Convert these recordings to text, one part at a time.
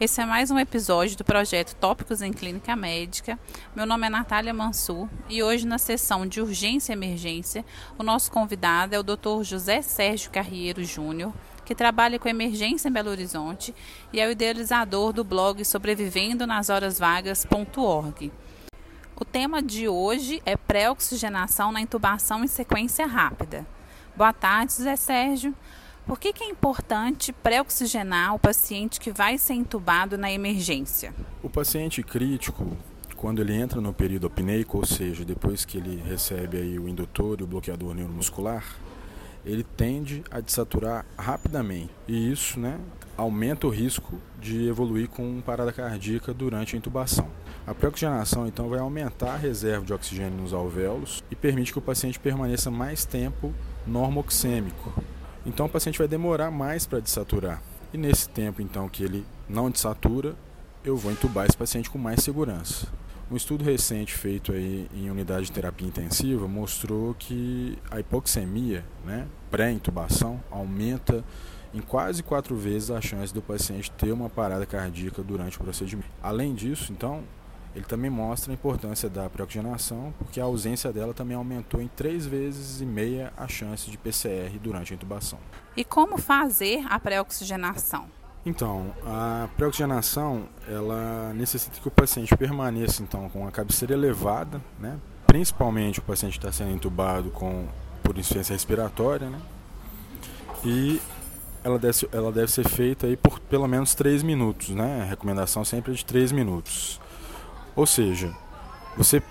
Esse é mais um episódio do projeto Tópicos em Clínica Médica. Meu nome é Natália Mansur e hoje, na sessão de urgência e emergência, o nosso convidado é o Dr. José Sérgio Carriero Júnior, que trabalha com emergência em Belo Horizonte e é o idealizador do blog sobrevivendo nas horas vagas.org. O tema de hoje é pré-oxigenação na intubação em sequência rápida. Boa tarde, José Sérgio. Por que, que é importante pré-oxigenar o paciente que vai ser intubado na emergência? O paciente crítico, quando ele entra no período apneico, ou seja, depois que ele recebe aí o indutor e o bloqueador neuromuscular, ele tende a desaturar rapidamente. E isso né, aumenta o risco de evoluir com parada cardíaca durante a intubação. A pré-oxigenação então vai aumentar a reserva de oxigênio nos alvéolos e permite que o paciente permaneça mais tempo normoxêmico. Então o paciente vai demorar mais para desaturar. E nesse tempo então que ele não desatura, eu vou entubar esse paciente com mais segurança. Um estudo recente feito aí em unidade de terapia intensiva mostrou que a hipoxemia, né, pré-intubação, aumenta em quase quatro vezes a chance do paciente ter uma parada cardíaca durante o procedimento. Além disso, então, ele também mostra a importância da pré-oxigenação, porque a ausência dela também aumentou em três vezes e meia a chance de PCR durante a intubação. E como fazer a pré-oxigenação? Então, a pré-oxigenação, ela necessita que o paciente permaneça então com a cabeceira elevada, né? Principalmente o paciente está sendo intubado com por insuficiência respiratória, né? E ela deve, ela deve ser feita aí por pelo menos 3 minutos, né? A recomendação sempre é de 3 minutos. Ou seja, você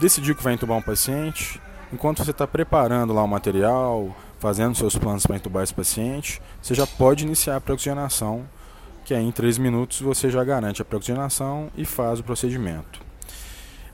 decidiu que vai entubar um paciente, enquanto você está preparando lá o material, fazendo seus planos para entubar esse paciente, você já pode iniciar a pré-oxigenação, que aí em 3 minutos você já garante a pré-oxigenação e faz o procedimento.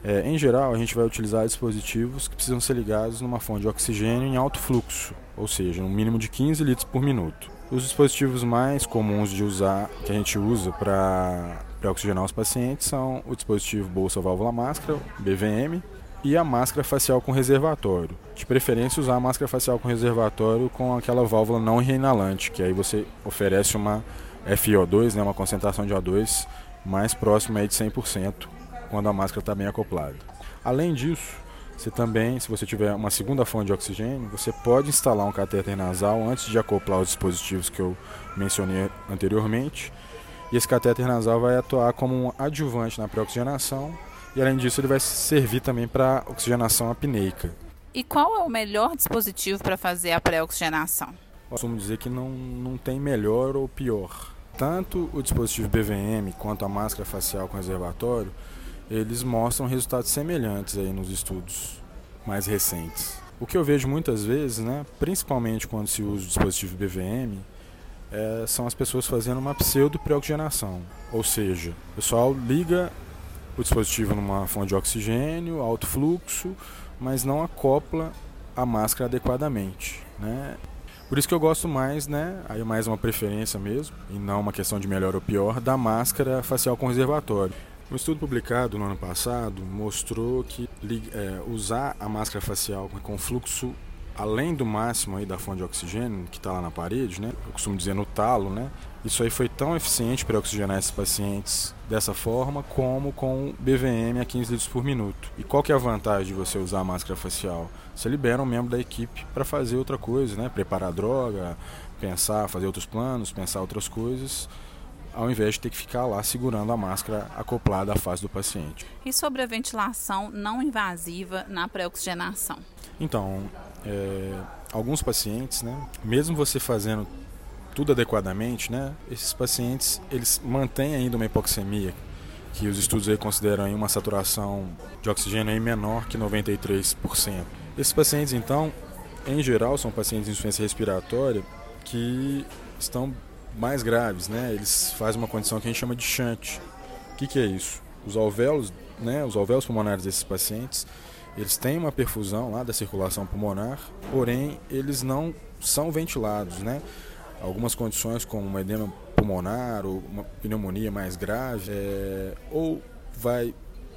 É, em geral, a gente vai utilizar dispositivos que precisam ser ligados numa fonte de oxigênio em alto fluxo, ou seja, um mínimo de 15 litros por minuto. Os dispositivos mais comuns de usar, que a gente usa para oxigenar os pacientes, são o dispositivo bolsa válvula máscara, BVM, e a máscara facial com reservatório. De preferência usar a máscara facial com reservatório com aquela válvula não reinalante, que aí você oferece uma FiO2, né, uma concentração de O2 mais próxima aí de 100% quando a máscara está bem acoplada. Além disso, você também, se você tiver uma segunda fonte de oxigênio, você pode instalar um catéter nasal antes de acoplar os dispositivos que eu mencionei anteriormente. E esse catéter nasal vai atuar como um adjuvante na pré-oxigenação e além disso ele vai servir também para oxigenação apneica. E qual é o melhor dispositivo para fazer a pré-oxigenação? Costumo dizer que não, não tem melhor ou pior. Tanto o dispositivo BVM quanto a máscara facial com reservatório, eles mostram resultados semelhantes aí nos estudos mais recentes. O que eu vejo muitas vezes, né, principalmente quando se usa o dispositivo BVM, é, são as pessoas fazendo uma pseudo pré-oxigenação. Ou seja, o pessoal liga o dispositivo numa fonte de oxigênio, alto fluxo, mas não acopla a máscara adequadamente. Né? Por isso que eu gosto mais, né, aí mais uma preferência mesmo, e não uma questão de melhor ou pior, da máscara facial com reservatório. Um estudo publicado no ano passado mostrou que é, usar a máscara facial com fluxo além do máximo aí da fonte de oxigênio que está lá na parede, né? Eu costumo dizer no talo, né? Isso aí foi tão eficiente para oxigenar esses pacientes dessa forma como com BVM a 15 litros por minuto. E qual que é a vantagem de você usar a máscara facial? Você libera um membro da equipe para fazer outra coisa, né? Preparar droga, pensar, fazer outros planos, pensar outras coisas ao invés de ter que ficar lá segurando a máscara acoplada à face do paciente. E sobre a ventilação não invasiva na pré-oxigenação? Então, é, alguns pacientes, né, mesmo você fazendo tudo adequadamente, né, esses pacientes eles mantêm ainda uma hipoxemia, que os estudos aí consideram uma saturação de oxigênio aí menor que 93%. Esses pacientes, então, em geral, são pacientes de insuficiência respiratória que estão mais graves, né? Eles fazem uma condição que a gente chama de shunt. O que, que é isso? Os alvéolos, né? Os alvéolos pulmonares desses pacientes eles têm uma perfusão lá da circulação pulmonar, porém eles não são ventilados, né? Algumas condições como uma edema pulmonar ou uma pneumonia mais grave, é, ou vai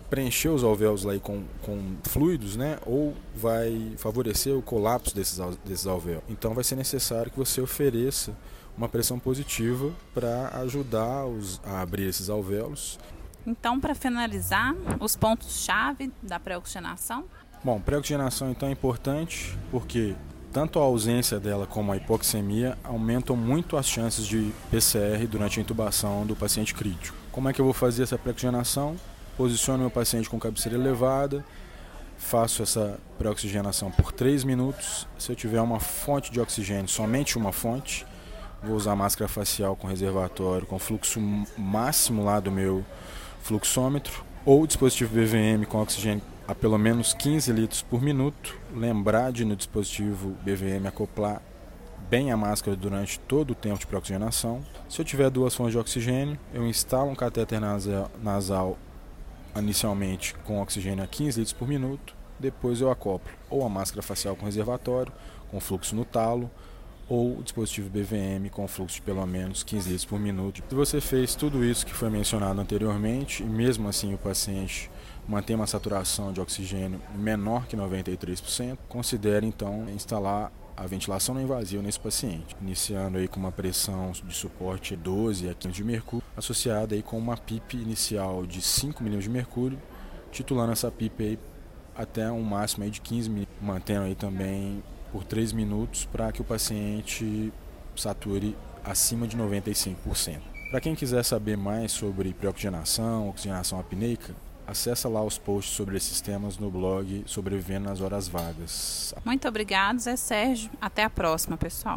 preencher os alvéolos lá com, com fluidos, né? Ou vai favorecer o colapso desses, desses alvéolos. Então vai ser necessário que você ofereça uma pressão positiva para ajudar os, a abrir esses alvéolos. Então, para finalizar, os pontos-chave da pré-oxigenação? Bom, pré-oxigenação então é importante porque tanto a ausência dela como a hipoxemia aumentam muito as chances de PCR durante a intubação do paciente crítico. Como é que eu vou fazer essa pré-oxigenação? Posiciono meu paciente com cabeceira elevada, faço essa pré-oxigenação por 3 minutos. Se eu tiver uma fonte de oxigênio, somente uma fonte, vou usar máscara facial com reservatório, com fluxo máximo lá do meu fluxômetro, ou dispositivo BVM com oxigênio a pelo menos 15 litros por minuto. Lembrar de no dispositivo BVM acoplar bem a máscara durante todo o tempo de pré-oxigenação. Se eu tiver duas fontes de oxigênio, eu instalo um catéter nasal inicialmente com oxigênio a 15 litros por minuto, depois eu acoplo ou a máscara facial com reservatório, com fluxo no talo, ou dispositivo BVM com fluxo de pelo menos 15 litros por minuto. Se você fez tudo isso que foi mencionado anteriormente e mesmo assim o paciente mantém uma saturação de oxigênio menor que 93%, considere então instalar a ventilação não invasiva nesse paciente, iniciando aí com uma pressão de suporte 12 a 15 de mercúrio, associada aí com uma PIP inicial de 5 mm de mercúrio, titulando essa PIP aí até um máximo aí de 15 mm, mantendo aí também por 3 minutos para que o paciente sature acima de 95%. Para quem quiser saber mais sobre pré-oxigenação, oxigenação apneica, acessa lá os posts sobre esses temas no blog Sobrevivendo nas Horas Vagas. Muito obrigado, Zé Sérgio. Até a próxima, pessoal.